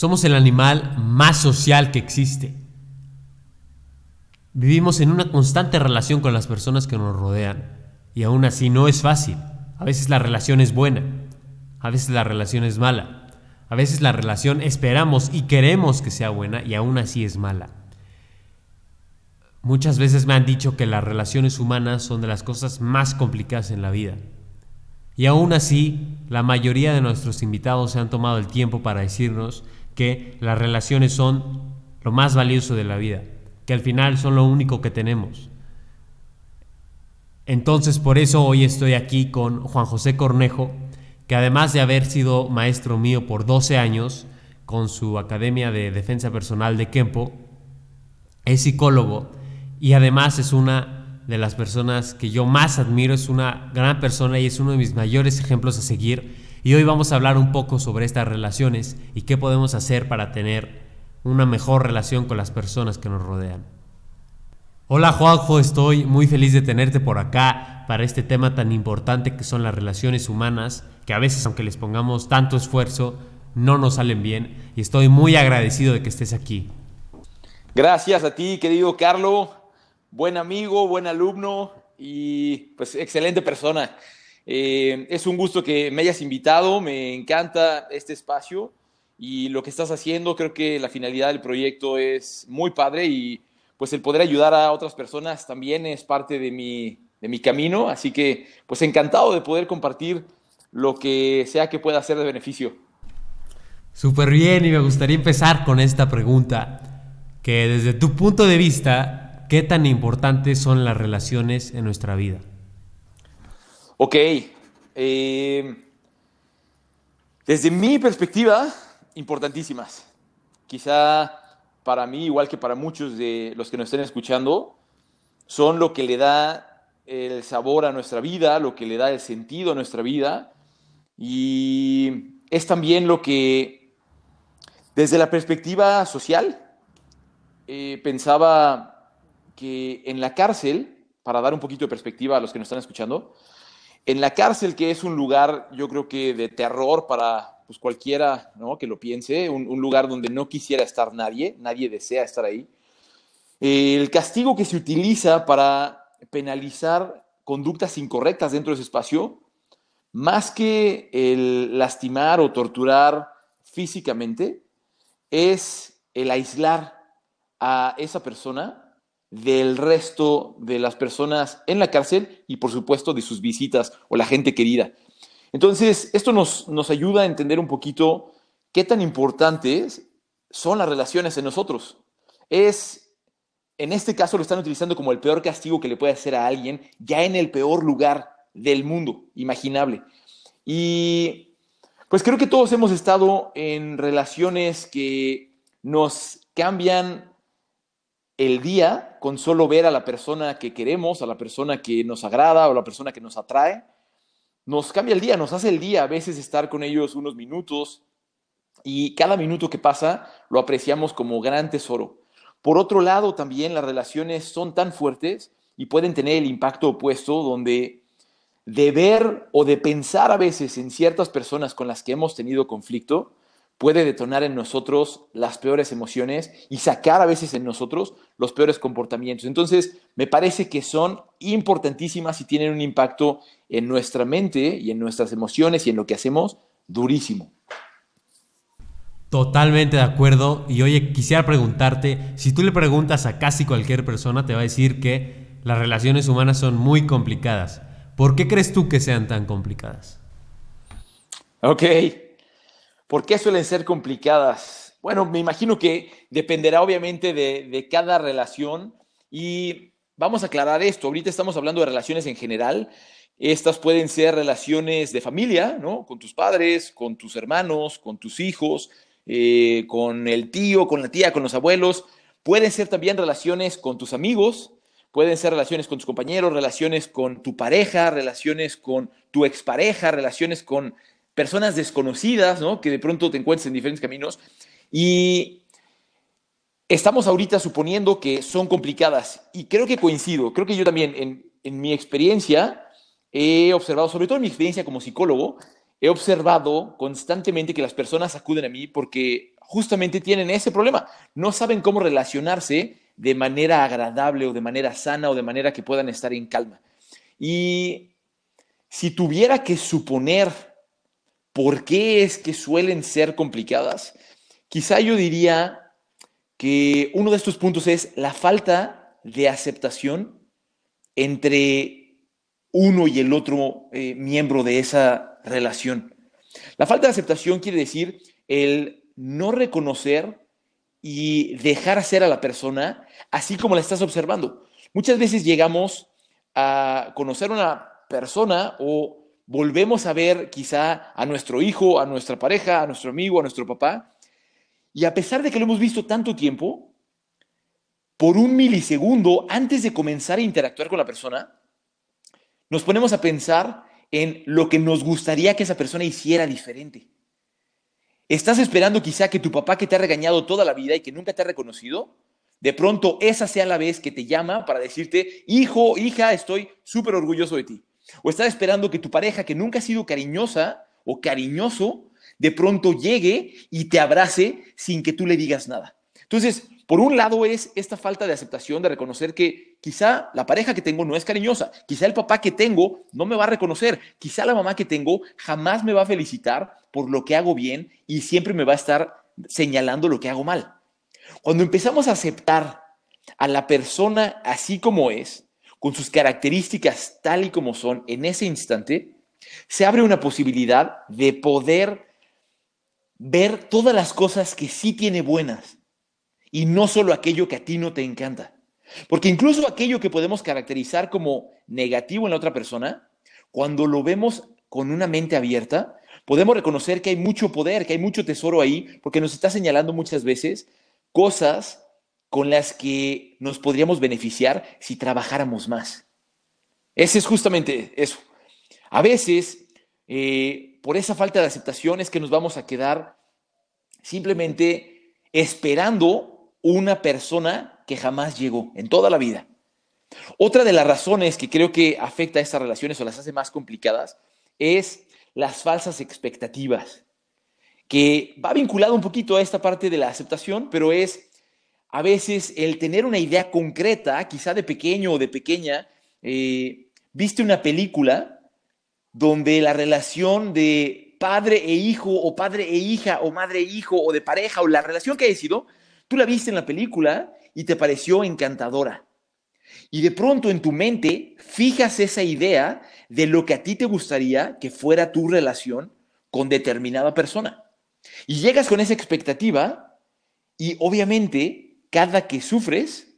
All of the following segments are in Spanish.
Somos el animal más social que existe. Vivimos en una constante relación con las personas que nos rodean y aún así no es fácil. A veces la relación es buena, a veces la relación es mala, a veces la relación esperamos y queremos que sea buena y aún así es mala. Muchas veces me han dicho que las relaciones humanas son de las cosas más complicadas en la vida. Y aún así, la mayoría de nuestros invitados se han tomado el tiempo para decirnos que las relaciones son lo más valioso de la vida, que al final son lo único que tenemos. Entonces por eso hoy estoy aquí con Juan José Cornejo, que además de haber sido maestro mío por 12 años con su Academia de Defensa Personal de Kempo, es psicólogo y además es una de las personas que yo más admiro, es una gran persona y es uno de mis mayores ejemplos a seguir y hoy vamos a hablar un poco sobre estas relaciones y qué podemos hacer para tener una mejor relación con las personas que nos rodean. Hola Juanjo, estoy muy feliz de tenerte por acá para este tema tan importante que son las relaciones humanas, que a veces aunque les pongamos tanto esfuerzo, no nos salen bien y estoy muy agradecido de que estés aquí. Gracias a ti, querido Carlo, buen amigo, buen alumno y pues excelente persona. Eh, es un gusto que me hayas invitado, me encanta este espacio y lo que estás haciendo, creo que la finalidad del proyecto es muy padre y pues el poder ayudar a otras personas también es parte de mi, de mi camino, así que pues encantado de poder compartir lo que sea que pueda ser de beneficio. Súper bien y me gustaría empezar con esta pregunta, que desde tu punto de vista, ¿qué tan importantes son las relaciones en nuestra vida? Ok. Eh, desde mi perspectiva, importantísimas. Quizá para mí, igual que para muchos de los que nos estén escuchando, son lo que le da el sabor a nuestra vida, lo que le da el sentido a nuestra vida. Y es también lo que, desde la perspectiva social, eh, pensaba que en la cárcel, para dar un poquito de perspectiva a los que nos están escuchando, en la cárcel, que es un lugar, yo creo que de terror para pues, cualquiera ¿no? que lo piense, un, lugar donde no quisiera estar nadie, nadie desea estar ahí. el castigo que se utiliza para penalizar conductas incorrectas dentro de ese espacio, más que el lastimar o torturar físicamente, es el aislar a esa persona del resto de las personas en la cárcel y por supuesto de sus visitas o la gente querida. Entonces, esto nos, nos ayuda a entender un poquito qué tan importantes son las relaciones en nosotros. Es, en este caso lo están utilizando como el peor castigo que le puede hacer a alguien, ya en el peor lugar del mundo imaginable. Y pues creo que todos hemos estado en relaciones que nos cambian el día con solo ver a la persona que queremos, a la persona que nos agrada o a la persona que nos atrae. Nos cambia el día, nos hace el día a veces estar con ellos unos minutos y cada minuto que pasa lo apreciamos como gran tesoro. Por otro lado, también las relaciones son tan fuertes y pueden tener el impacto opuesto donde de ver o de pensar a veces en ciertas personas con las que hemos tenido conflicto, puede detonar en nosotros las peores emociones y sacar a veces en nosotros los peores comportamientos. Entonces, me parece que son importantísimas y tienen un impacto en nuestra mente y en nuestras emociones y en lo que hacemos durísimo. Totalmente de acuerdo. Y oye, quisiera preguntarte, si tú le preguntas a casi cualquier persona, te va a decir que las relaciones humanas son muy complicadas. ¿Por qué crees tú que sean tan complicadas? Ok, ¿Por qué suelen ser complicadas? Bueno, me imagino que dependerá obviamente de, cada relación y vamos a aclarar esto. Ahorita estamos hablando de relaciones en general. Estas pueden ser relaciones de familia, ¿no? Con tus padres, con tus hermanos, con tus hijos, eh, con el tío, con la tía, con los abuelos. Pueden ser también relaciones con tus amigos, pueden ser relaciones con tus compañeros, relaciones con tu pareja, relaciones con tu expareja, relaciones con personas desconocidas, ¿no? Que de pronto te encuentres en diferentes caminos. Y estamos ahorita suponiendo que son complicadas. Y creo que coincido. Creo que yo también, en, en mi experiencia, he observado, sobre todo en mi experiencia como psicólogo, he observado constantemente que las personas acuden a mí porque justamente tienen ese problema. No saben cómo relacionarse de manera agradable o de manera sana o de manera que puedan estar en calma. Y si tuviera que suponer por qué es que suelen ser complicadas, quizá yo diría que uno de estos puntos es la falta de aceptación entre uno y el otro eh, miembro de esa relación. La falta de aceptación quiere decir el no reconocer y dejar hacer a la persona así como la estás observando. Muchas veces llegamos a conocer una persona o volvemos a ver quizá a nuestro hijo, a nuestra pareja, a nuestro amigo, a nuestro papá, y a pesar de que lo hemos visto tanto tiempo, por un milisegundo antes de comenzar a interactuar con la persona, nos ponemos a pensar en lo que nos gustaría que esa persona hiciera diferente. Estás esperando quizá que tu papá que te ha regañado toda la vida y que nunca te ha reconocido, de pronto esa sea la vez que te llama para decirte, hijo, hija, estoy súper orgulloso de ti. O estás esperando que tu pareja que nunca ha sido cariñosa o cariñoso, de pronto llegue y te abrace sin que tú le digas nada. Entonces, por un lado es esta falta de aceptación, de reconocer que quizá la pareja que tengo no es cariñosa, quizá el papá que tengo no me va a reconocer, quizá la mamá que tengo jamás me va a felicitar por lo que hago bien y siempre me va a estar señalando lo que hago mal. Cuando empezamos a aceptar a la persona así como es, con sus características tal y como son en ese instante, se abre una posibilidad de poder ver todas las cosas que sí tiene buenas y no solo aquello que a ti no te encanta. Porque incluso aquello que podemos caracterizar como negativo en la otra persona, cuando lo vemos con una mente abierta, podemos reconocer que hay mucho poder, que hay mucho tesoro ahí, porque nos está señalando muchas veces cosas con las que nos podríamos beneficiar si trabajáramos más. Ese es justamente eso. A veces, eh, por esa falta de aceptación es que nos vamos a quedar simplemente esperando una persona que jamás llegó en toda la vida. Otra de las razones que creo que afecta a estas relaciones o las hace más complicadas es las falsas expectativas, que va vinculado un poquito a esta parte de la aceptación, pero es a veces el tener una idea concreta, quizá de pequeño o de pequeña, eh, viste una película donde la relación de padre e hijo o padre e hija o madre e hijo o de pareja o la relación que haya sido Tú la viste en la película y te pareció encantadora. Y de pronto en tu mente fijas esa idea de lo que a ti te gustaría que fuera tu relación con determinada persona. Y llegas con esa expectativa y obviamente cada que sufres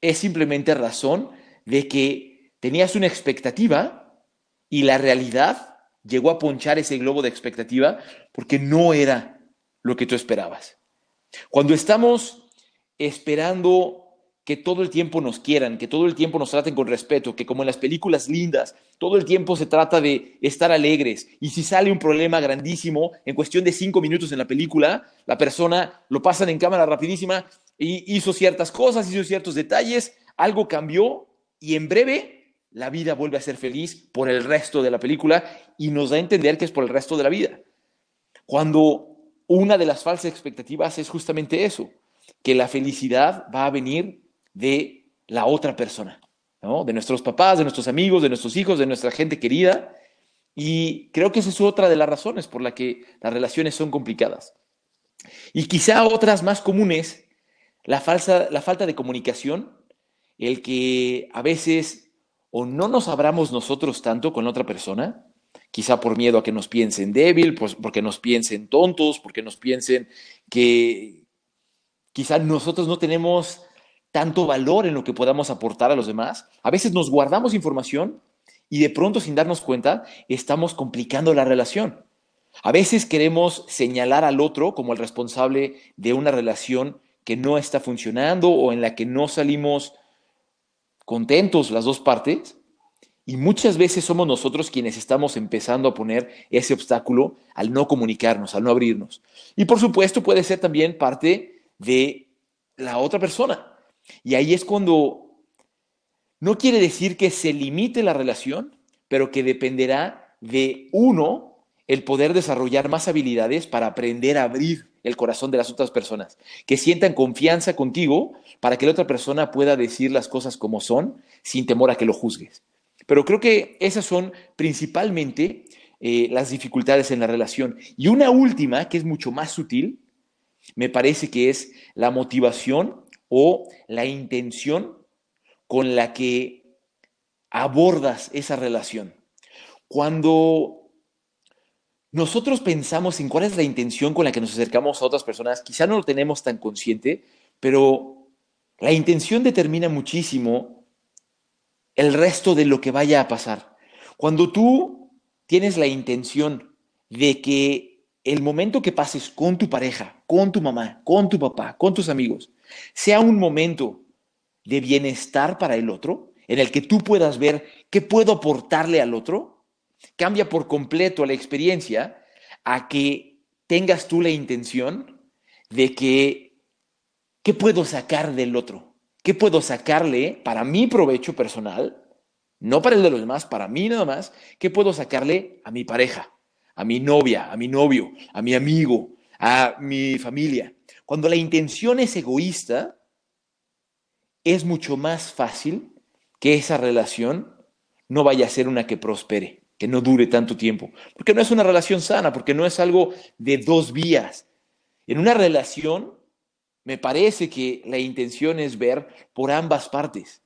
es simplemente razón de que tenías una expectativa y la realidad llegó a ponchar ese globo de expectativa porque no era lo que tú esperabas. Cuando estamos esperando que todo el tiempo nos quieran, que todo el tiempo nos traten con respeto, que como en las películas lindas, todo el tiempo se trata de estar alegres. Y si sale un problema grandísimo, en cuestión de cinco minutos en la película, la persona lo pasan en cámara rapidísima y hizo ciertas cosas, hizo ciertos detalles, algo cambió y en breve la vida vuelve a ser feliz por el resto de la película y nos da a entender que es por el resto de la vida. Cuando una de las falsas expectativas es justamente eso, que la felicidad va a venir de la otra persona, de nuestros papás, de nuestros amigos, de nuestros hijos, de nuestra gente querida. Y creo que esa es otra de las razones por la que las relaciones son complicadas. Y quizá otras más comunes, la, falsa, la falta de comunicación, el que a veces o no nos abramos nosotros tanto con la otra persona, quizá por miedo a que nos piensen débil, pues porque nos piensen tontos, porque nos piensen que quizá nosotros no tenemos tanto valor en lo que podamos aportar a los demás. A veces nos guardamos información y de pronto sin darnos cuenta estamos complicando la relación. A veces queremos señalar al otro como el responsable de una relación que no está funcionando o en la que no salimos contentos las dos partes y muchas veces somos nosotros quienes estamos empezando a poner ese obstáculo al no comunicarnos, al no abrirnos. Y por supuesto puede ser también parte de la otra persona. Y ahí es cuando no quiere decir que se limite la relación, pero que dependerá de uno el poder desarrollar más habilidades para aprender a abrir el corazón de las otras personas, que sientan confianza contigo para que la otra persona pueda decir las cosas como son sin temor a que lo juzgues. Pero creo que esas son principalmente eh, las dificultades en la relación. Y una última, que es mucho más sutil, me parece que es la motivación o la intención con la que abordas esa relación. Cuando nosotros pensamos en cuál es la intención con la que nos acercamos a otras personas, quizá no lo tenemos tan consciente, pero la intención determina muchísimo el resto de lo que vaya a pasar. Cuando tú tienes la intención de que el momento que pases con tu pareja, con tu mamá, con tu papá, con tus amigos, sea un momento de bienestar para el otro, en el que tú puedas ver qué puedo aportarle al otro, cambia por completo la experiencia a que tengas tú la intención de que, ¿qué puedo sacar del otro? ¿Qué puedo sacarle para mi provecho personal? No para el de los demás, para mí nada más. ¿Qué puedo sacarle a mi pareja, a mi novia, a mi novio, a mi amigo, a mi familia? Cuando la intención es egoísta, es mucho más fácil que esa relación no vaya a ser una que prospere, que no dure tanto tiempo, porque no es una relación sana, porque no es algo de dos vías. En una relación, me parece que la intención es ver por ambas partes.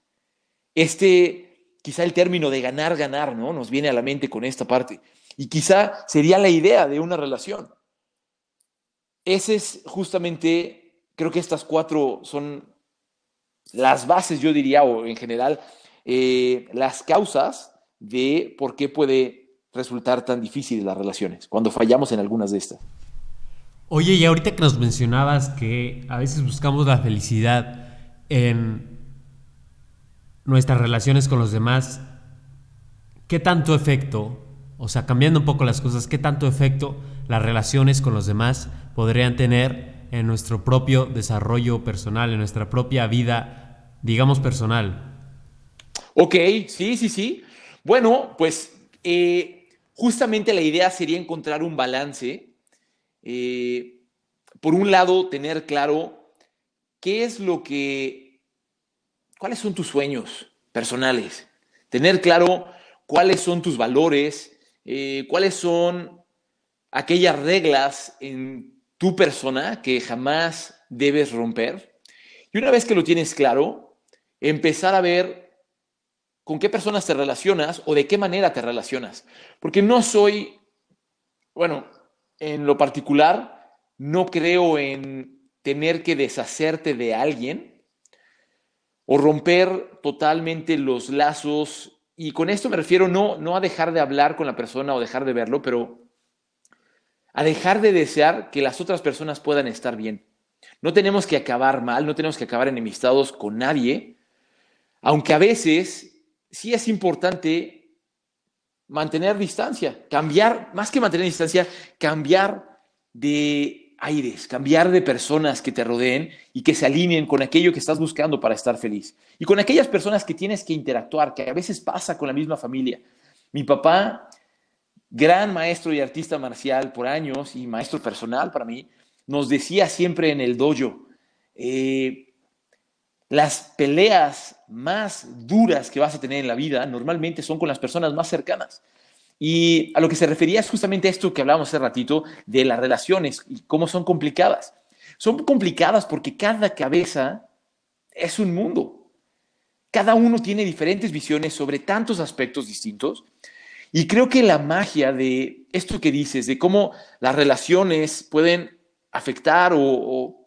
Este, quizá el término de ganar, ganar, ¿no? Nos viene a la mente con esta parte. Y quizá sería la idea de una relación. Ese es justamente, creo que estas cuatro son las bases, yo diría, o en general, eh, las causas de por qué puede resultar tan difícil las relaciones, cuando fallamos en algunas de estas. Oye, y ahorita que nos mencionabas que a veces buscamos la felicidad en nuestras relaciones con los demás, ¿qué tanto efecto, o sea, cambiando un poco las cosas, qué tanto efecto las relaciones con los demás podrían tener en nuestro propio desarrollo personal, en nuestra propia vida, digamos, personal? Ok, sí, sí, sí. Bueno, pues eh, justamente la idea sería encontrar un balance. Eh, por un lado, tener claro qué es lo que, cuáles son tus sueños personales. Tener claro cuáles son tus valores, eh, cuáles son aquellas reglas en tu persona que jamás debes romper. Y una vez que lo tienes claro, empezar a ver con qué personas te relacionas o de qué manera te relacionas. Porque no soy, bueno, en lo particular, no creo en tener que deshacerte de alguien o romper totalmente los lazos. Y con esto me refiero no, no a dejar de hablar con la persona o dejar de verlo, pero a dejar de desear que las otras personas puedan estar bien. No tenemos que acabar mal, no tenemos que acabar enemistados con nadie, aunque a veces sí es importante mantener distancia, cambiar, más que mantener distancia, cambiar de aires, cambiar de personas que te rodeen y que se alineen con aquello que estás buscando para estar feliz. Y con aquellas personas que tienes que interactuar, que a veces pasa con la misma familia. Mi papá, gran maestro y artista marcial por años y maestro personal para mí, nos decía siempre en el dojo, eh, las peleas más duras que vas a tener en la vida normalmente son con las personas más cercanas. Y a lo que se refería es justamente esto que hablábamos hace ratito de las relaciones y cómo son complicadas. Son complicadas porque cada cabeza es un mundo. Cada uno tiene diferentes visiones sobre tantos aspectos distintos. Y creo que la magia de esto que dices, de cómo las relaciones pueden afectar o,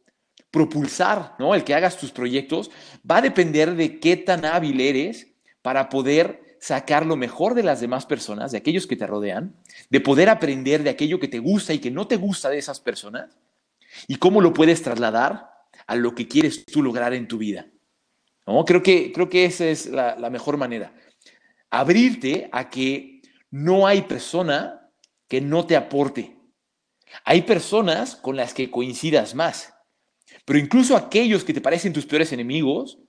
propulsar, ¿no? El que hagas tus proyectos va a depender de qué tan hábil eres para poder sacar lo mejor de las demás personas, de aquellos que te rodean, de poder aprender de aquello que te gusta y que no te gusta de esas personas, y cómo lo puedes trasladar a lo que quieres tú lograr en tu vida. ¿No? Creo, que, creo que esa es la, la mejor manera. Abrirte a que no hay persona que no te aporte. Hay personas con las que coincidas más. Pero incluso aquellos que te parecen tus peores enemigos,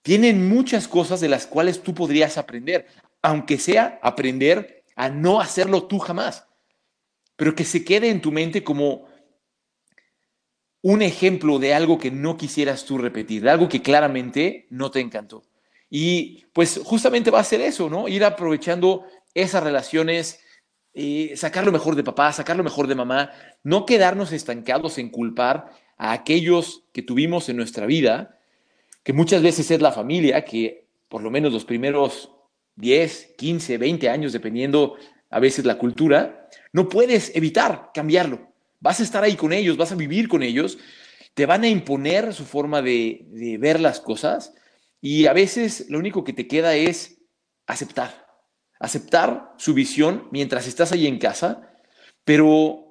tienen muchas cosas de las cuales tú podrías aprender, aunque sea aprender a no hacerlo tú jamás, pero que se quede en tu mente como un ejemplo de algo que no quisieras tú repetir, de algo que claramente no te encantó. Y pues justamente va a ser eso, ¿no? Ir aprovechando esas relaciones, eh, sacar lo mejor de papá, sacar lo mejor de mamá, no quedarnos estancados en culpar a aquellos que tuvimos en nuestra vida, que muchas veces es la familia, que por lo menos los primeros 10, 15, 20 años, dependiendo a veces la cultura, no puedes evitar cambiarlo. Vas a estar ahí con ellos, vas a vivir con ellos, te van a imponer su forma de, ver las cosas y a veces lo único que te queda es aceptar, aceptar su visión mientras estás ahí en casa, pero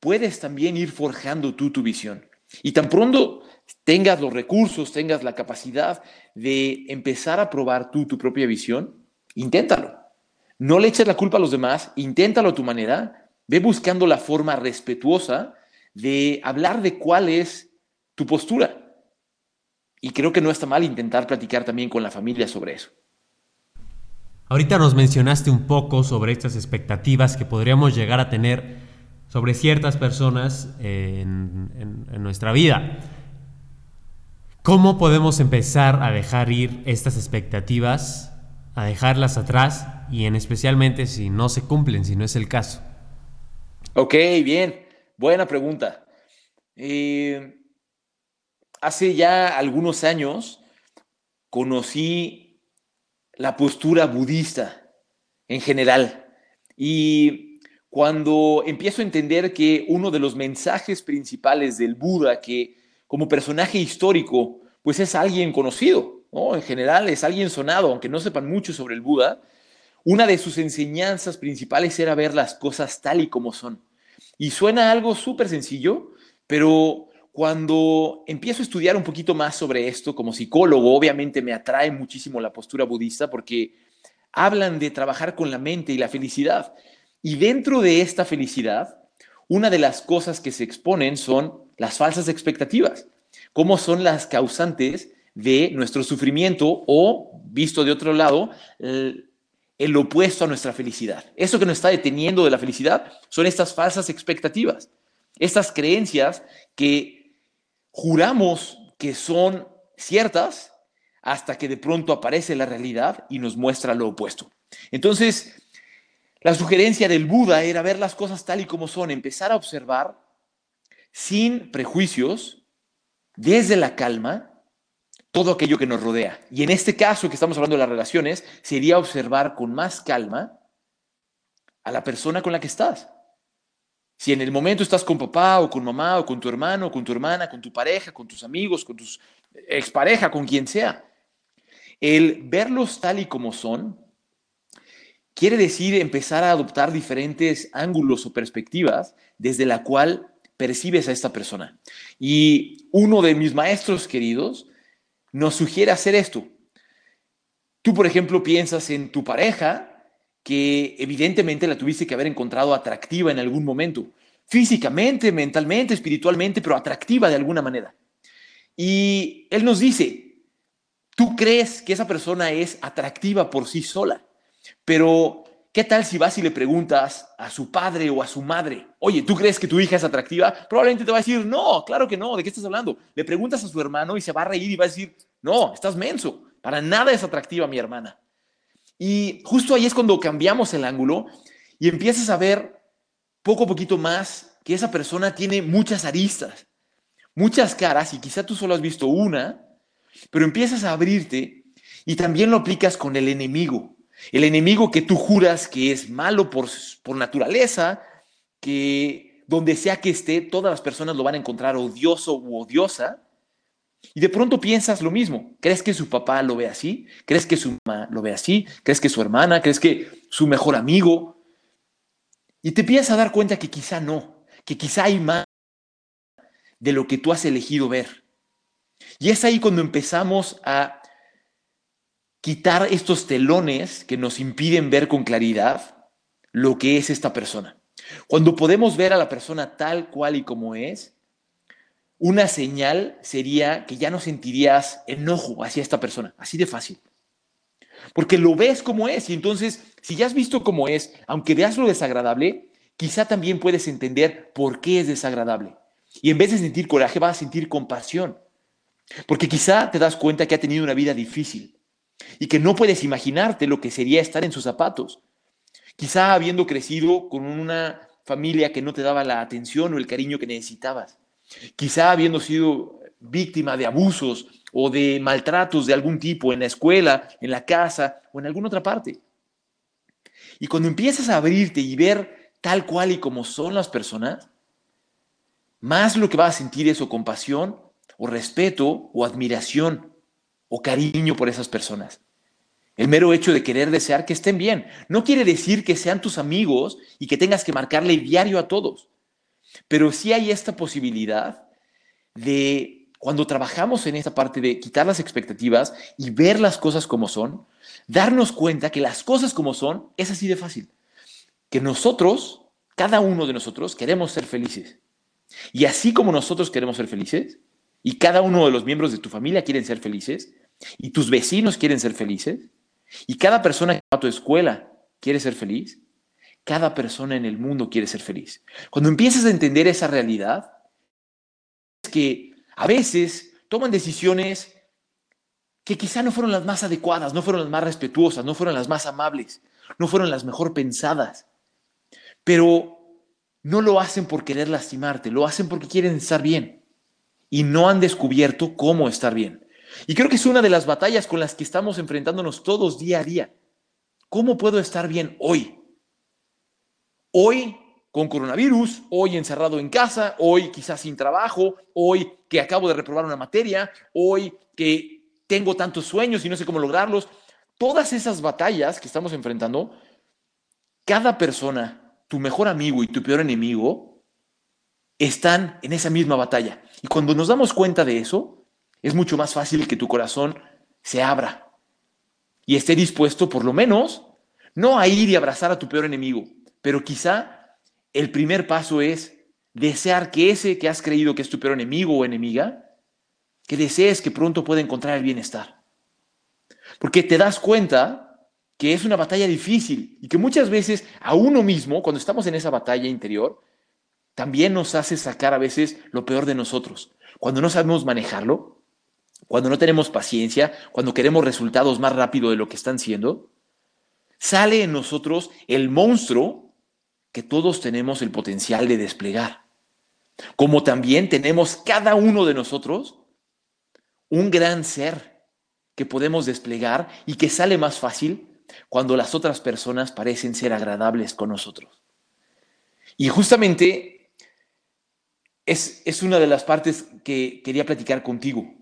puedes también ir forjando tú tu visión. Y tan pronto tengas los recursos, tengas la capacidad de empezar a probar tú tu propia visión, inténtalo. No le eches la culpa a los demás, inténtalo a tu manera, ve buscando la forma respetuosa de hablar de cuál es tu postura. Y creo que no está mal intentar platicar también con la familia sobre eso. Ahorita nos mencionaste un poco sobre estas expectativas que podríamos llegar a tener sobre ciertas personas en, nuestra vida. ¿Cómo podemos empezar a dejar ir estas expectativas, a dejarlas atrás y en especialmente si no se cumplen, si no es el caso? Ok, bien, buena pregunta. Eh, hace ya algunos años conocí la postura budista en general y cuando empiezo a entender que uno de los mensajes principales del Buda, que como personaje histórico, pues es alguien conocido, ¿no? En general es alguien sonado, aunque no sepan mucho sobre el Buda, una de sus enseñanzas principales era ver las cosas tal y como son. Y suena algo súper sencillo, pero cuando empiezo a estudiar un poquito más sobre esto como psicólogo, obviamente me atrae muchísimo la postura budista porque hablan de trabajar con la mente y la felicidad. Y dentro de esta felicidad, una de las cosas que se exponen son las falsas expectativas, cómo son las causantes de nuestro sufrimiento o, visto de otro lado, el, opuesto a nuestra felicidad. Eso que nos está deteniendo de la felicidad son estas falsas expectativas, estas creencias que juramos que son ciertas hasta que de pronto aparece la realidad y nos muestra lo opuesto. Entonces, la sugerencia del Buda era ver las cosas tal y como son, empezar a observar sin prejuicios, desde la calma, todo aquello que nos rodea. Y en este caso que estamos hablando de las relaciones, sería observar con más calma a la persona con la que estás. Si en el momento estás con papá o con mamá o con tu hermano o con tu hermana, con tu pareja, con tus amigos, con tus expareja, con quien sea, el verlos tal y como son quiere decir empezar a adoptar diferentes ángulos o perspectivas desde la cual percibes a esta persona. Y uno de mis maestros queridos nos sugiere hacer esto. Tú, por ejemplo, piensas en tu pareja que evidentemente la tuviste que haber encontrado atractiva en algún momento, físicamente, mentalmente, espiritualmente, pero atractiva de alguna manera. Y él nos dice, tú crees que esa persona es atractiva por sí sola, pero ¿qué tal si vas y le preguntas a su padre o a su madre, oye, ¿tú crees que tu hija es atractiva? Probablemente te va a decir, no, claro que no, ¿de qué estás hablando? Le preguntas a su hermano y se va a reír y va a decir, no, estás menso, para nada es atractiva mi hermana. Y justo ahí es cuando cambiamos el ángulo y empiezas a ver poco a poquito más que esa persona tiene muchas aristas, muchas caras y quizá tú solo has visto una, pero empiezas a abrirte y también lo aplicas con el enemigo. El enemigo que tú juras que es malo por, por naturaleza, que donde sea que esté, todas las personas lo van a encontrar odioso u odiosa. Y de pronto piensas lo mismo. ¿Crees que su papá lo ve así? ¿Crees que su mamá lo ve así? ¿Crees que su hermana? ¿Crees que su mejor amigo? Y te empiezas a dar cuenta que quizá no, que quizá hay más de lo que tú has elegido ver. Y es ahí cuando empezamos a quitar estos telones que nos impiden ver con claridad lo que es esta persona. Cuando podemos ver a la persona tal cual y como es, una señal sería que ya no sentirías enojo hacia esta persona, así de fácil. Porque lo ves como es y entonces, si ya has visto cómo es, aunque veas lo desagradable, quizá también puedes entender por qué es desagradable. Y en vez de sentir coraje, vas a sentir compasión. Porque quizá te das cuenta que ha tenido una vida difícil y que no puedes imaginarte lo que sería estar en sus zapatos. Quizá habiendo crecido con una familia que no te daba la atención o el cariño que necesitabas. Quizá habiendo sido víctima de abusos o de maltratos de algún tipo en la escuela, en la casa o en alguna otra parte. Y cuando empiezas a abrirte y ver tal cual y como son las personas, más lo que vas a sentir es o compasión, o respeto, o admiración, o cariño por esas personas. El mero hecho de querer desear que estén bien no quiere decir que sean tus amigos y que tengas que marcarle diario a todos. Pero sí hay esta posibilidad de, cuando trabajamos en esta parte de quitar las expectativas y ver las cosas como son, darnos cuenta que las cosas como son es así de fácil. Que nosotros, cada uno de nosotros, queremos ser felices. Y así como nosotros queremos ser felices, y cada uno de los miembros de tu familia quieren ser felices, y tus vecinos quieren ser felices, y cada persona que va a tu escuela quiere ser feliz, cada persona en el mundo quiere ser feliz. Cuando empiezas a entender esa realidad, es que a veces toman decisiones que quizá no fueron las más adecuadas, no fueron las más respetuosas, no fueron las más amables, no fueron las mejor pensadas, pero no lo hacen por querer lastimarte, lo hacen porque quieren estar bien y no han descubierto cómo estar bien. Y creo que es una de las batallas con las que estamos enfrentándonos todos día a día. ¿Cómo puedo estar bien hoy? Hoy con coronavirus, hoy encerrado en casa, hoy quizás sin trabajo, hoy que acabo de reprobar una materia, hoy que tengo tantos sueños y no sé cómo lograrlos. Todas esas batallas que estamos enfrentando, cada persona, tu mejor amigo y tu peor enemigo, están en esa misma batalla. Y cuando nos damos cuenta de eso, es mucho más fácil que tu corazón se abra y esté dispuesto por lo menos no a ir y abrazar a tu peor enemigo, pero quizá el primer paso es desear que ese que has creído que es tu peor enemigo o enemiga, que desees que pronto pueda encontrar el bienestar. Porque te das cuenta que es una batalla difícil y que muchas veces a uno mismo, cuando estamos en esa batalla interior, también nos hace sacar a veces lo peor de nosotros. Cuando no sabemos manejarlo, cuando no tenemos paciencia, cuando queremos resultados más rápido de lo que están siendo, sale en nosotros el monstruo que todos tenemos el potencial de desplegar. Como también tenemos cada uno de nosotros un gran ser que podemos desplegar y que sale más fácil cuando las otras personas parecen ser agradables con nosotros. Y justamente es, es una de las partes que quería platicar contigo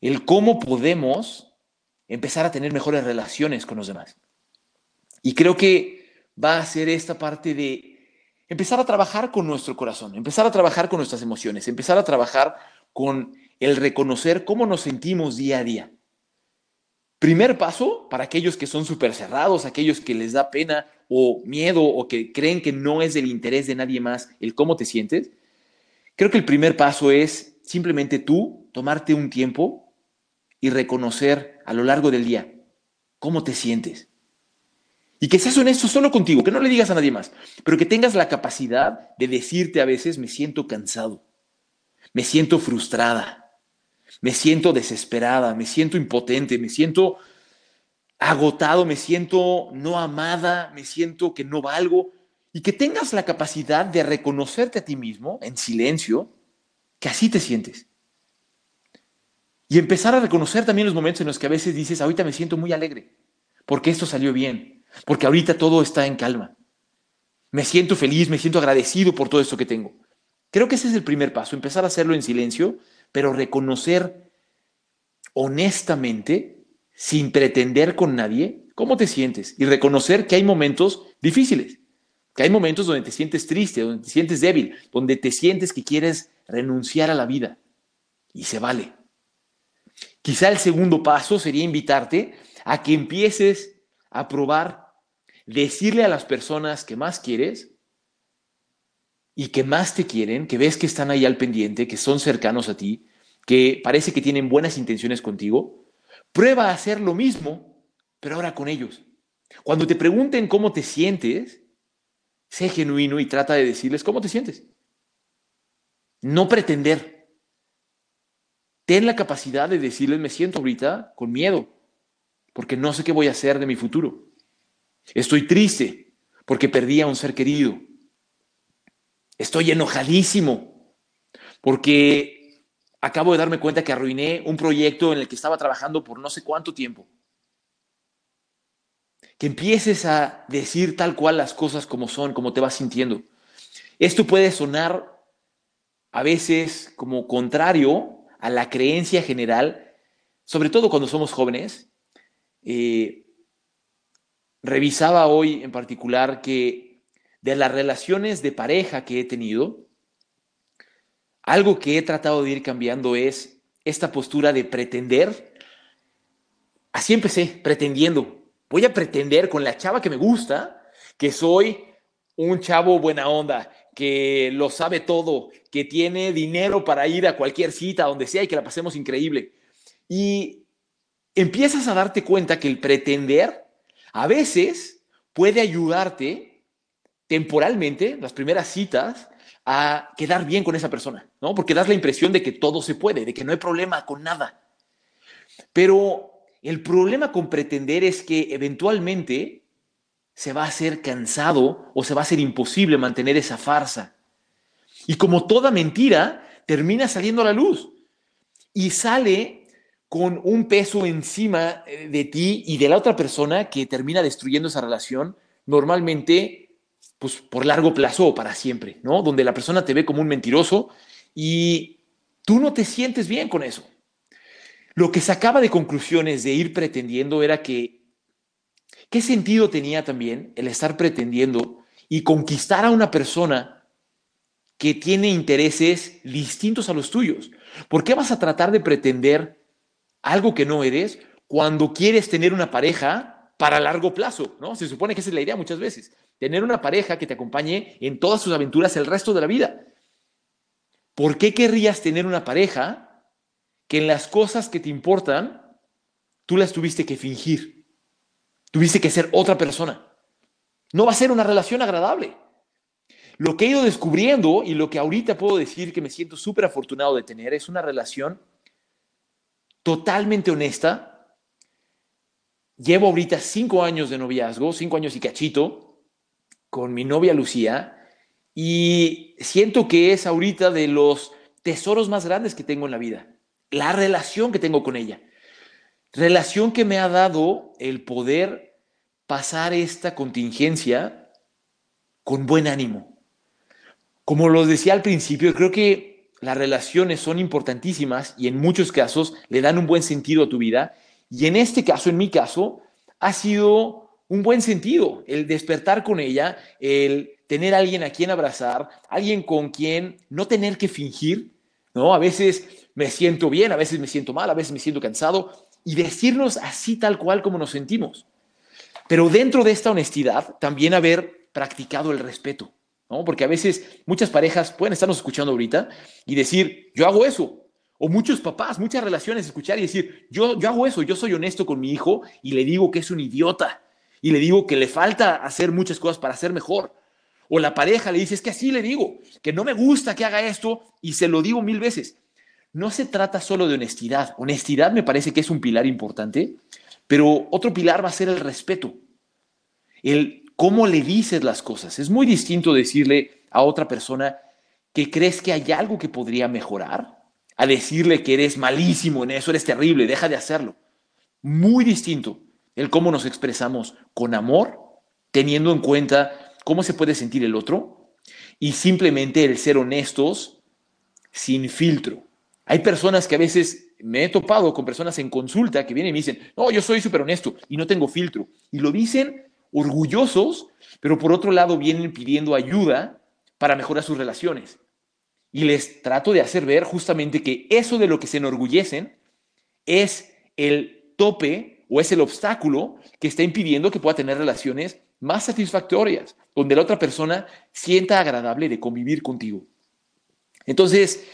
el cómo podemos empezar a tener mejores relaciones con los demás. Y creo que va a ser esta parte de empezar a trabajar con nuestro corazón, empezar a trabajar con nuestras emociones, empezar a trabajar con el reconocer cómo nos sentimos día a día. Primer paso para aquellos que son súper cerrados, aquellos que les da pena o miedo o que creen que no es del interés de nadie más el cómo te sientes. Creo que el primer paso es simplemente tú tomarte un tiempo y reconocer a lo largo del día cómo te sientes. Y que seas honesto solo contigo, que no le digas a nadie más, pero que tengas la capacidad de decirte a veces, me siento cansado, me siento frustrada, me siento desesperada, me siento impotente, me siento agotado, me siento no amada, me siento que no valgo, y que tengas la capacidad de reconocerte a ti mismo en silencio, que así te sientes. Y empezar a reconocer también los momentos en los que a veces dices, ahorita me siento muy alegre, porque esto salió bien, porque ahorita todo está en calma. Me siento feliz, me siento agradecido por todo esto que tengo. Creo que ese es el primer paso, empezar a hacerlo en silencio, pero reconocer honestamente, sin pretender con nadie, cómo te sientes y reconocer que hay momentos difíciles, que hay momentos donde te sientes triste, donde te sientes débil, donde te sientes que quieres renunciar a la vida. Y se vale. Quizá el segundo paso sería invitarte a que empieces a probar decirle a las personas que más quieres y que más te quieren, que ves que están ahí al pendiente, que son cercanos a ti, que parece que tienen buenas intenciones contigo, prueba a hacer lo mismo, pero ahora con ellos. Cuando te pregunten cómo te sientes, sé genuino y trata de decirles cómo te sientes. No pretender. Ten la capacidad de decirles, me siento ahorita con miedo, porque no sé qué voy a hacer de mi futuro. Estoy triste porque perdí a un ser querido. Estoy enojadísimo porque acabo de darme cuenta que arruiné un proyecto en el que estaba trabajando por no sé cuánto tiempo. Que empieces a decir tal cual las cosas como son, como te vas sintiendo. Esto puede sonar a veces como contrario a la creencia general, sobre todo cuando somos jóvenes. Eh, revisaba hoy en particular que de las relaciones de pareja que he tenido, algo que he tratado de ir cambiando es esta postura de pretender. Así empecé, pretendiendo. Voy a pretender con la chava que me gusta que soy un chavo buena onda, que lo sabe todo, que tiene dinero para ir a cualquier cita, donde sea, y que la pasemos increíble. Y empiezas a darte cuenta que el pretender a veces puede ayudarte temporalmente, las primeras citas, a quedar bien con esa persona, ¿no? Porque das la impresión de que todo se puede, de que no hay problema con nada. Pero el problema con pretender es que eventualmente se va a hacer cansado o se va a hacer imposible mantener esa farsa. Y como toda mentira, termina saliendo a la luz y sale con un peso encima eh, de ti y de la otra persona que termina destruyendo esa relación, normalmente pues por largo plazo o para siempre, ¿no? Donde la persona te ve como un mentiroso y tú no te sientes bien con eso. Lo que sacaba de conclusiones de ir pretendiendo era que, ¿qué sentido tenía también el estar pretendiendo y conquistar a una persona que tiene intereses distintos a los tuyos? ¿Por qué vas a tratar de pretender algo que no eres cuando quieres tener una pareja para largo plazo, ¿no? Se supone que esa es la idea muchas veces, tener una pareja que te acompañe en todas sus aventuras el resto de la vida. ¿Por qué querrías tener una pareja que en las cosas que te importan tú las tuviste que fingir? Tuviste que ser otra persona. No va a ser una relación agradable. Lo que he ido descubriendo y lo que ahorita puedo decir que me siento súper afortunado de tener es una relación totalmente honesta. Llevo ahorita cinco años de noviazgo, cinco años y cachito, con mi novia Lucía, y siento que es ahorita de los tesoros más grandes que tengo en la vida, la relación que tengo con ella. Relación que me ha dado el poder pasar esta contingencia con buen ánimo. Como lo decía al principio, creo que las relaciones son importantísimas y en muchos casos le dan un buen sentido a tu vida. Y en este caso, en mi caso, ha sido un buen sentido el despertar con ella, el tener alguien a quien abrazar, alguien con quien no tener que fingir, ¿no? A veces me siento bien, a veces me siento mal, a veces me siento cansado y decirnos así tal cual como nos sentimos. Pero dentro de esta honestidad, también haber practicado el respeto. ¿no? Porque a veces muchas parejas pueden estarnos escuchando ahorita y decir, yo hago eso. O muchos papás, muchas relaciones, escuchar y decir, yo, yo hago eso, yo soy honesto con mi hijo y le digo que es un idiota y le digo que le falta hacer muchas cosas para ser mejor. O la pareja le dice, es que así le digo, que no me gusta que haga esto y se lo digo mil veces. No se trata solo de honestidad. Honestidad me parece que es un pilar importante, pero otro pilar va a ser el respeto. El cómo le dices las cosas. Es muy distinto decirle a otra persona que crees que hay algo que podría mejorar, a decirle que eres malísimo en eso, eres terrible, deja de hacerlo. Muy distinto el cómo nos expresamos con amor, teniendo en cuenta cómo se puede sentir el otro y simplemente el ser honestos sin filtro. Hay personas que a veces me he topado con personas en consulta que vienen y me dicen, no, yo soy súper honesto y no tengo filtro. Y lo dicen orgullosos, pero por otro lado vienen pidiendo ayuda para mejorar sus relaciones. Y les trato de hacer ver justamente que eso de lo que se enorgullecen es el tope o es el obstáculo que está impidiendo que pueda tener relaciones más satisfactorias, donde la otra persona sienta agradable de convivir contigo. Entonces,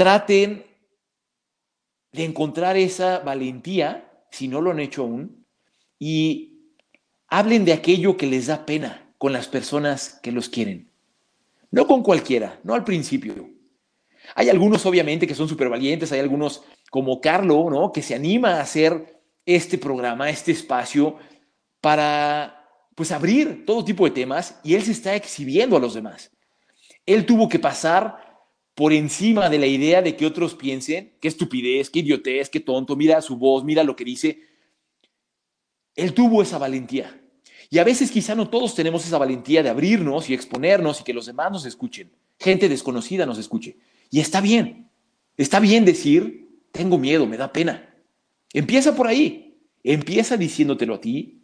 traten de encontrar esa valentía, si no lo han hecho aún, y Hablen de aquello que les da pena con las personas que los quieren. No con cualquiera, no al principio. Hay algunos, obviamente, que son súper valientes, hay algunos como Carlo, ¿no? Que se anima a hacer este programa, este espacio, para, pues, abrir todo tipo de temas y él se está exhibiendo a los demás. Él tuvo que pasar por encima de la idea de que otros piensen, qué estupidez, qué idiotez, qué tonto, mira su voz, mira lo que dice. Él tuvo esa valentía. Y a veces quizá no todos tenemos esa valentía de abrirnos y exponernos y que los demás nos escuchen, gente desconocida nos escuche. Y está bien, está bien decir, tengo miedo, me da pena. Empieza por ahí, empieza diciéndotelo a ti,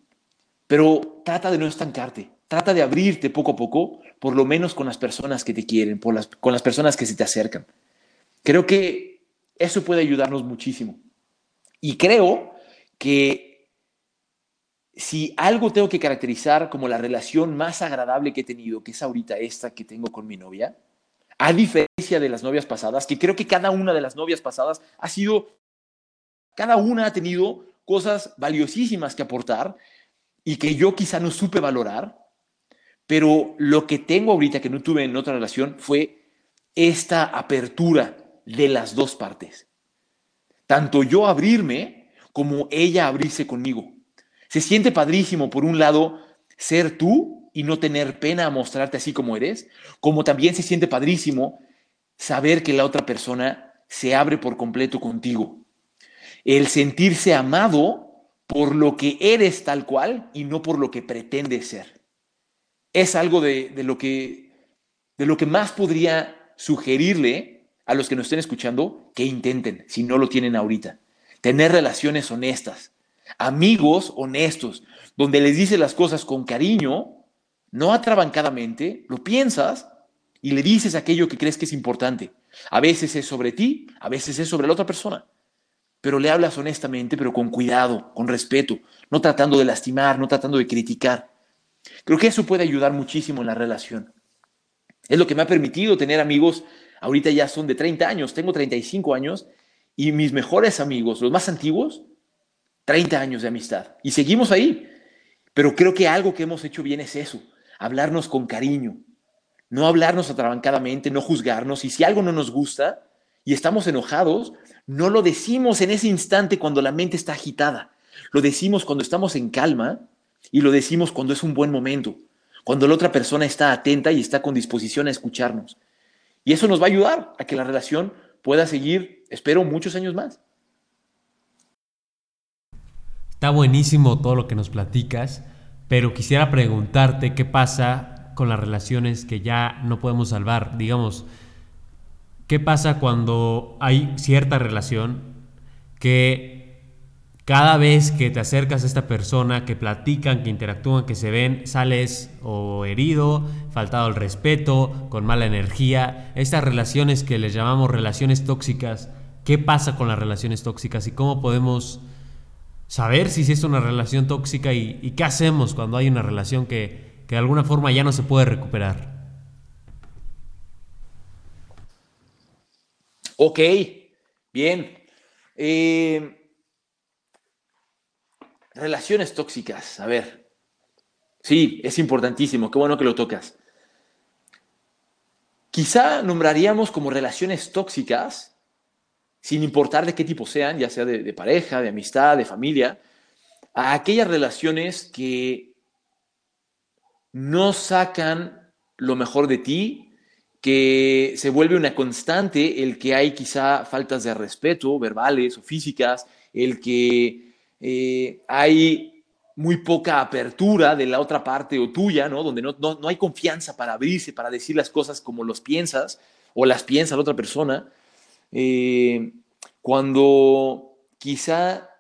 pero trata de no estancarte, trata de abrirte poco a poco, por lo menos con las personas que te quieren, con las personas que se te acercan. Creo que eso puede ayudarnos muchísimo. Y creo que si algo tengo que caracterizar como la relación más agradable que he tenido, que es ahorita esta que tengo con mi novia, a diferencia de las novias pasadas, que creo que cada una de las novias pasadas ha sido, cada una ha tenido cosas valiosísimas que aportar y que yo quizá no supe valorar, pero lo que tengo ahorita que no tuve en otra relación fue esta apertura de las dos partes. Tanto yo abrirme como ella abrirse conmigo. Se siente padrísimo, por un lado, ser tú y no tener pena a mostrarte así como eres, como también se siente padrísimo saber que la otra persona se abre por completo contigo. El sentirse amado por lo que eres tal cual y no por lo que pretendes ser. Es algo de, lo, que, de lo que más podría sugerirle a los que nos estén escuchando que intenten, si no lo tienen ahorita. Tener relaciones honestas, amigos honestos, donde les dices las cosas con cariño, no atrabancadamente, lo piensas y le dices aquello que crees que es importante. A veces es sobre ti, a veces es sobre la otra persona, pero le hablas honestamente, pero con cuidado, con respeto, no tratando de lastimar, no tratando de criticar. Creo que eso puede ayudar muchísimo en la relación. Es lo que me ha permitido tener amigos, ahorita ya son de 30 años, tengo 35 años, y mis mejores amigos, los más antiguos, 30 años de amistad y seguimos ahí. Pero creo que algo que hemos hecho bien es eso, hablarnos con cariño, no hablarnos atrabancadamente, no juzgarnos y si algo no nos gusta y estamos enojados, no lo decimos en ese instante cuando la mente está agitada, lo decimos cuando estamos en calma y lo decimos cuando es un buen momento, cuando la otra persona está atenta y está con disposición a escucharnos. Y eso nos va a ayudar a que la relación pueda seguir, espero, muchos años más. Está buenísimo todo lo que nos platicas, pero quisiera preguntarte qué pasa con las relaciones que ya no podemos salvar. Digamos, ¿qué pasa cuando hay cierta relación que cada vez que te acercas a esta persona, que platican, que interactúan, que se ven, sales o herido, faltado el respeto, con mala energía? Estas relaciones que les llamamos relaciones tóxicas, ¿qué pasa con las relaciones tóxicas y cómo podemos saber si es una relación tóxica y, qué hacemos cuando hay una relación que, de alguna forma ya no se puede recuperar. Ok, bien. Eh, relaciones tóxicas, a ver. Sí, es importantísimo, qué bueno que lo tocas. Quizá nombraríamos como relaciones tóxicas sin importar de qué tipo sean, ya sea de, pareja, de amistad, de familia, a aquellas relaciones que no sacan lo mejor de ti, que se vuelve una constante el que hay quizá faltas de respeto, verbales o físicas, el que eh, hay muy poca apertura de la otra parte o tuya, ¿no? donde no, no hay confianza para abrirse, para decir las cosas como los piensas o las piensa la otra persona. Eh, cuando quizá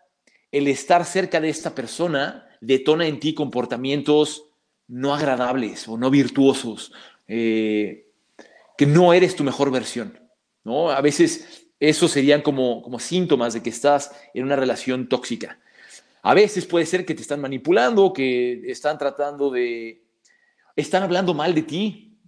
el estar cerca de esta persona detona en ti comportamientos no agradables o no virtuosos, eh, que no eres tu mejor versión. ¿no? A veces esos serían como, como síntomas de que estás en una relación tóxica. A veces puede ser que te están manipulando, que están tratando de... están hablando mal de ti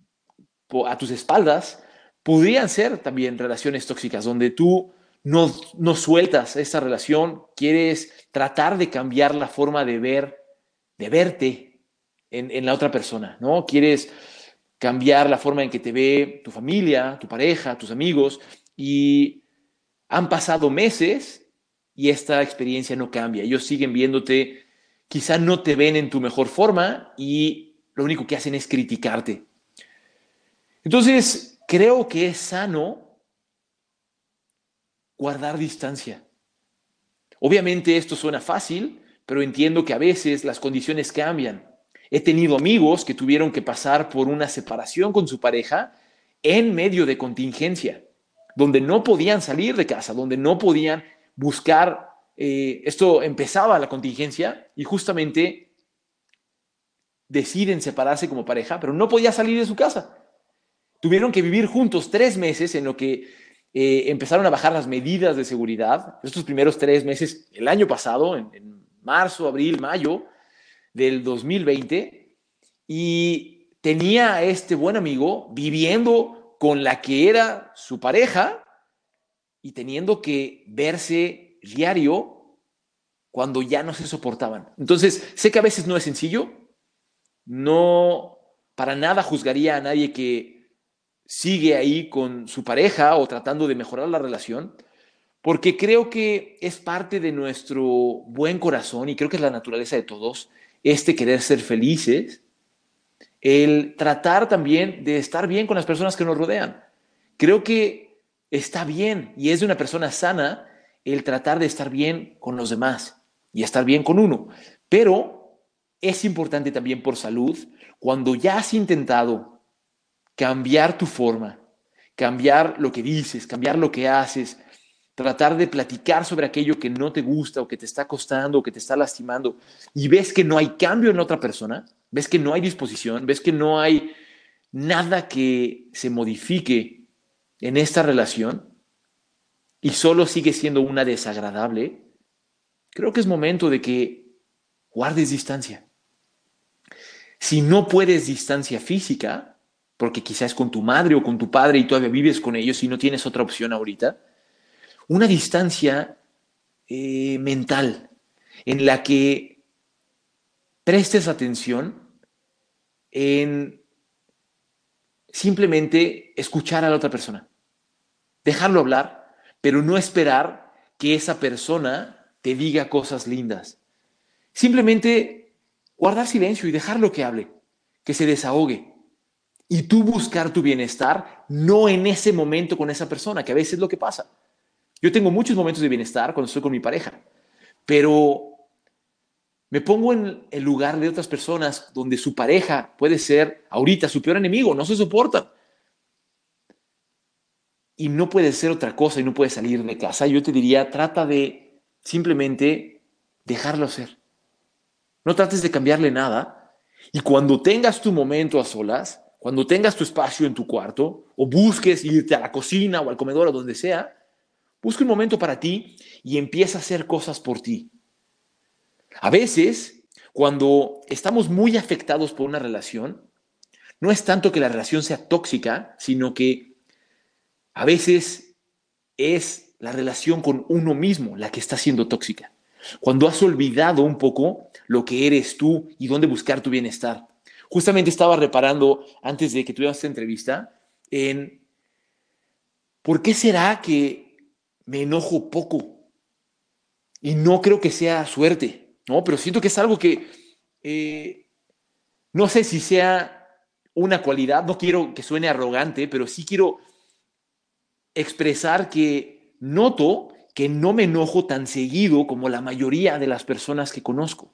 a tus espaldas, podrían ser también relaciones tóxicas donde tú no, no sueltas esa relación, quieres tratar de cambiar la forma de ver, de verte en, la otra persona, ¿no? Quieres cambiar la forma en que te ve tu familia, tu pareja, tus amigos, y han pasado meses y esta experiencia no cambia. Ellos siguen viéndote, quizá no te ven en tu mejor forma y lo único que hacen es criticarte. Entonces, creo que es sano guardar distancia. Obviamente esto suena fácil, pero entiendo que a veces las condiciones cambian. He tenido amigos que tuvieron que pasar por una separación con su pareja en medio de contingencia, donde no podían salir de casa, donde no podían buscar, eh, esto empezaba la contingencia y justamente deciden separarse como pareja, pero no podía salir de su casa. Tuvieron que vivir juntos tres meses en lo que eh, empezaron a bajar las medidas de seguridad. Estos primeros tres meses, el año pasado, en marzo, abril, mayo, del 2020 y tenía a este buen amigo viviendo con la que era su pareja y teniendo que verse diario cuando ya no se soportaban. Entonces, sé que a veces no es sencillo, no para nada juzgaría a nadie que sigue ahí con su pareja o tratando de mejorar la relación, porque creo que es parte de nuestro buen corazón y creo que es la naturaleza de todos este querer ser felices, el tratar también de estar bien con las personas que nos rodean. Creo que está bien y es de una persona sana el tratar de estar bien con los demás y estar bien con uno. Pero es importante también por salud, cuando ya has intentado cambiar tu forma, cambiar lo que dices, cambiar lo que haces, tratar de platicar sobre aquello que no te gusta o que te está costando o que te está lastimando y ves que no hay cambio en otra persona, ves que no hay disposición, ves que no hay nada que se modifique en esta relación y solo sigue siendo una desagradable, creo que es momento de que guardes distancia. Si no puedes distancia física, porque quizás con tu madre o con tu padre y todavía vives con ellos y no tienes otra opción ahorita, una distancia eh, mental en la que prestes atención en simplemente escuchar a la otra persona, dejarlo hablar, pero no esperar que esa persona te diga cosas lindas. Simplemente guardar silencio y dejarlo que hable, que se desahogue. Y tú buscar tu bienestar, no en ese momento con esa persona, que a veces es lo que pasa. Yo tengo muchos momentos de bienestar cuando estoy con mi pareja, pero me pongo en el lugar de otras personas donde su pareja puede ser ahorita su peor enemigo, no se soportan. Y no puede ser otra cosa y no puede salir de casa. Yo te diría, trata de simplemente dejarlo ser. No trates de cambiarle nada. Y cuando tengas tu momento a solas, cuando tengas tu espacio en tu cuarto, o busques irte a la cocina o al comedor o donde sea, Busca un momento para ti y empieza a hacer cosas por ti. A veces, cuando estamos muy afectados por una relación, no es tanto que la relación sea tóxica, sino que a veces es la relación con uno mismo la que está siendo tóxica. Cuando has olvidado un poco lo que eres tú y dónde buscar tu bienestar. Justamente estaba reparando antes de que tuviéramos esta entrevista en por qué será que me enojo poco. Y no creo que sea suerte, ¿no? Pero siento que es algo que eh, no sé si sea una cualidad, no quiero que suene arrogante, pero sí quiero expresar que noto que no me enojo tan seguido como la mayoría de las personas que conozco.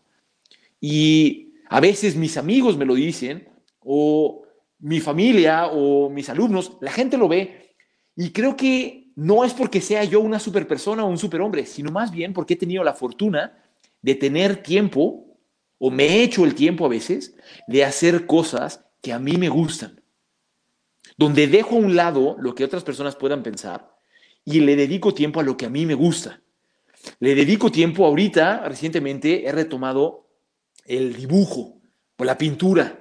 Y a veces mis amigos me lo dicen, o mi familia, o mis alumnos, la gente lo ve, y creo que no es porque sea yo una superpersona o un superhombre, sino más bien porque he tenido la fortuna de tener tiempo, o me he hecho el tiempo a veces, de hacer cosas que a mí me gustan. Donde dejo a un lado lo que otras personas puedan pensar y le dedico tiempo a lo que a mí me gusta. Le dedico tiempo ahorita, recientemente he retomado el dibujo o la pintura.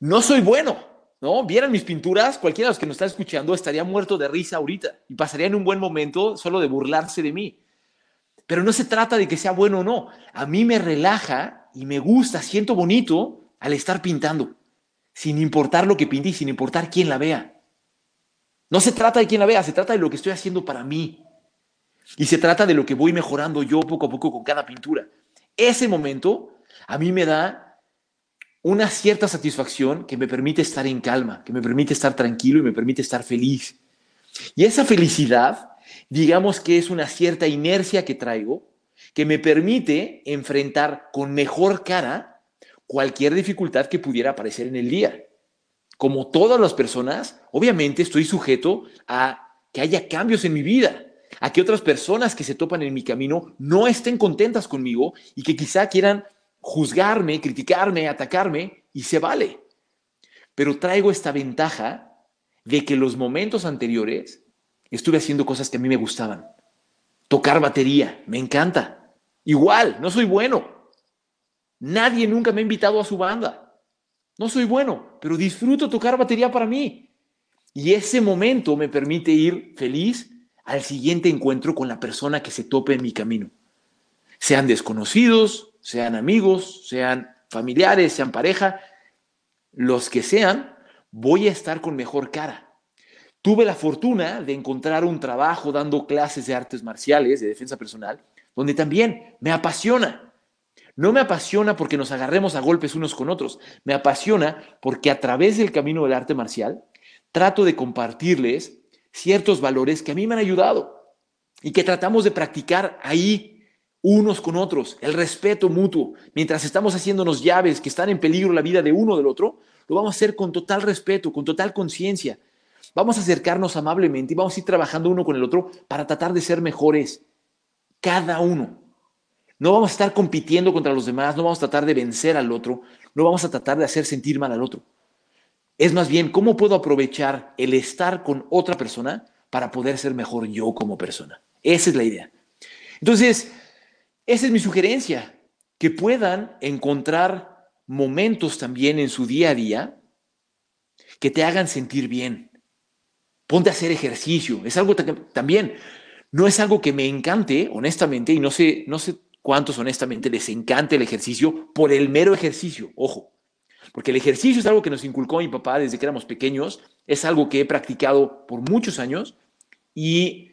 No soy bueno, ¿no? Vieran mis pinturas, cualquiera de los que nos está escuchando estaría muerto de risa ahorita y pasaría en un buen momento solo de burlarse de mí. Pero no se trata de que sea bueno o no. A mí me relaja y me gusta, siento bonito al estar pintando. Sin importar lo que pinte sin importar quién la vea. No se trata de quién la vea, se trata de lo que estoy haciendo para mí. Y se trata de lo que voy mejorando yo poco a poco con cada pintura. Ese momento a mí me da una cierta satisfacción que me permite estar en calma, que me permite estar tranquilo y me permite estar feliz. Y esa felicidad, digamos que es una cierta inercia que traigo, que me permite enfrentar con mejor cara cualquier dificultad que pudiera aparecer en el día. Como todas las personas, obviamente estoy sujeto a que haya cambios en mi vida, a que otras personas que se topan en mi camino no estén contentas conmigo y que quizá quieran juzgarme, criticarme, atacarme, y se vale. Pero traigo esta ventaja de que los momentos anteriores estuve haciendo cosas que a mí me gustaban. Tocar batería, me encanta. Igual, no soy bueno. Nadie nunca me ha invitado a su banda. No soy bueno, pero disfruto tocar batería para mí. Y ese momento me permite ir feliz al siguiente encuentro con la persona que se tope en mi camino. Sean desconocidos, sean amigos, sean familiares, sean pareja, los que sean, voy a estar con mejor cara. Tuve la fortuna de encontrar un trabajo dando clases de artes marciales, de defensa personal, donde también me apasiona. No me apasiona porque nos agarremos a golpes unos con otros, me apasiona porque a través del camino del arte marcial trato de compartirles ciertos valores que a mí me han ayudado y que tratamos de practicar ahí unos con otros, el respeto mutuo. Mientras estamos haciéndonos llaves que están en peligro la vida de uno del otro, lo vamos a hacer con total respeto, con total conciencia. Vamos a acercarnos amablemente y vamos a ir trabajando uno con el otro para tratar de ser mejores, cada uno. No vamos a estar compitiendo contra los demás, no vamos a tratar de vencer al otro, no vamos a tratar de hacer sentir mal al otro. Es más bien, ¿cómo puedo aprovechar el estar con otra persona para poder ser mejor yo como persona? Esa es la idea. Entonces, esa es mi sugerencia, que puedan encontrar momentos también en su día a día que te hagan sentir bien. Ponte a hacer ejercicio. Es algo también, no es algo que me encante, honestamente, y no sé, no sé cuántos honestamente les encanta el ejercicio por el mero ejercicio. Ojo, porque el ejercicio es algo que nos inculcó mi papá desde que éramos pequeños, es algo que he practicado por muchos años y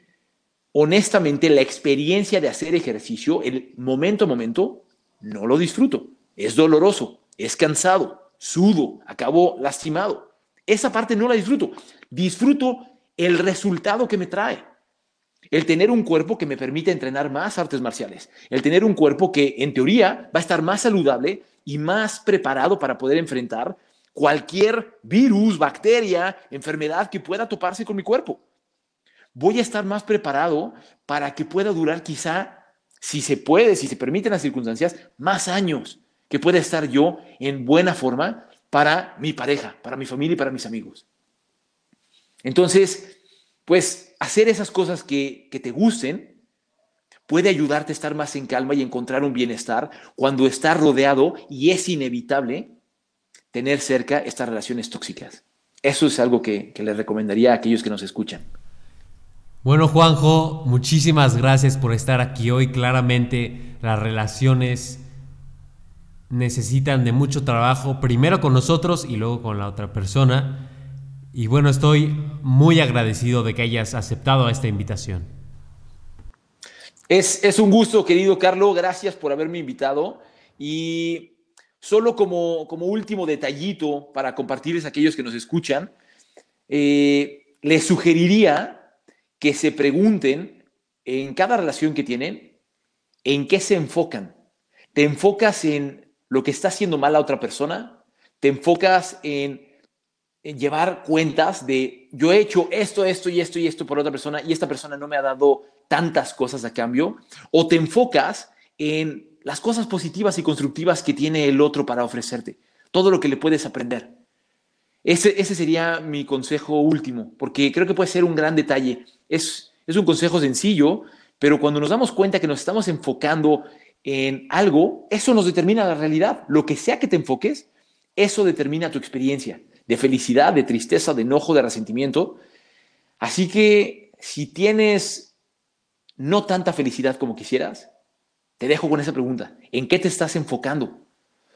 honestamente la experiencia de hacer ejercicio, el momento a momento, no lo disfruto. Es doloroso, es cansado, sudo, acabo lastimado. Esa parte no la disfruto. Disfruto el resultado que me trae. El tener un cuerpo que me permite entrenar más artes marciales. El tener un cuerpo que en teoría va a estar más saludable y más preparado para poder enfrentar cualquier virus, bacteria, enfermedad que pueda toparse con mi cuerpo. Voy a estar más preparado para que pueda durar quizá, si se puede, si se permiten las circunstancias, más años, que pueda estar yo en buena forma para mi pareja, para mi familia y para mis amigos. Entonces, pues hacer esas cosas que, te gusten puede ayudarte a estar más en calma y encontrar un bienestar cuando estás rodeado y es inevitable tener cerca estas relaciones tóxicas. Eso es algo que, que les recomendaría a aquellos que nos escuchan. Bueno, Juanjo, muchísimas gracias por estar aquí hoy. Claramente las relaciones necesitan de mucho trabajo, primero con nosotros y luego con la otra persona. Y bueno, estoy muy agradecido de que hayas aceptado esta invitación. Es, un gusto, querido Carlos. Gracias por haberme invitado. Y solo como, como último detallito para compartirles a aquellos que nos escuchan, eh, les sugeriría que se pregunten en cada relación que tienen, en qué se enfocan. ¿Te enfocas en lo que está haciendo mal a otra persona? ¿Te enfocas en, en llevar cuentas de yo he hecho esto, esto y esto y esto por otra persona y esta persona no me ha dado tantas cosas a cambio, o te enfocas en las cosas positivas y constructivas que tiene el otro para ofrecerte, todo lo que le puedes aprender. Ese, ese sería mi consejo último, porque creo que puede ser un gran detalle. Es, es un consejo sencillo, pero cuando nos damos cuenta que nos estamos enfocando en algo, eso nos determina la realidad. Lo que sea que te enfoques, eso determina tu experiencia de felicidad, de tristeza, de enojo, de resentimiento. Así que si tienes no tanta felicidad como quisieras? Te dejo con esa pregunta. ¿En qué te estás enfocando?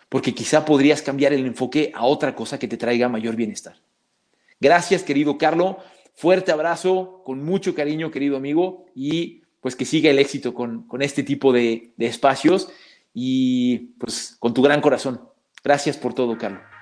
porque quizá podrías cambiar el enfoque a otra cosa que te traiga mayor bienestar. Gracias, querido Carlo. Fuerte abrazo, con mucho cariño, querido amigo, y pues que siga el éxito con, este tipo de, de espacios y pues con tu gran corazón. Gracias por todo, Carlos.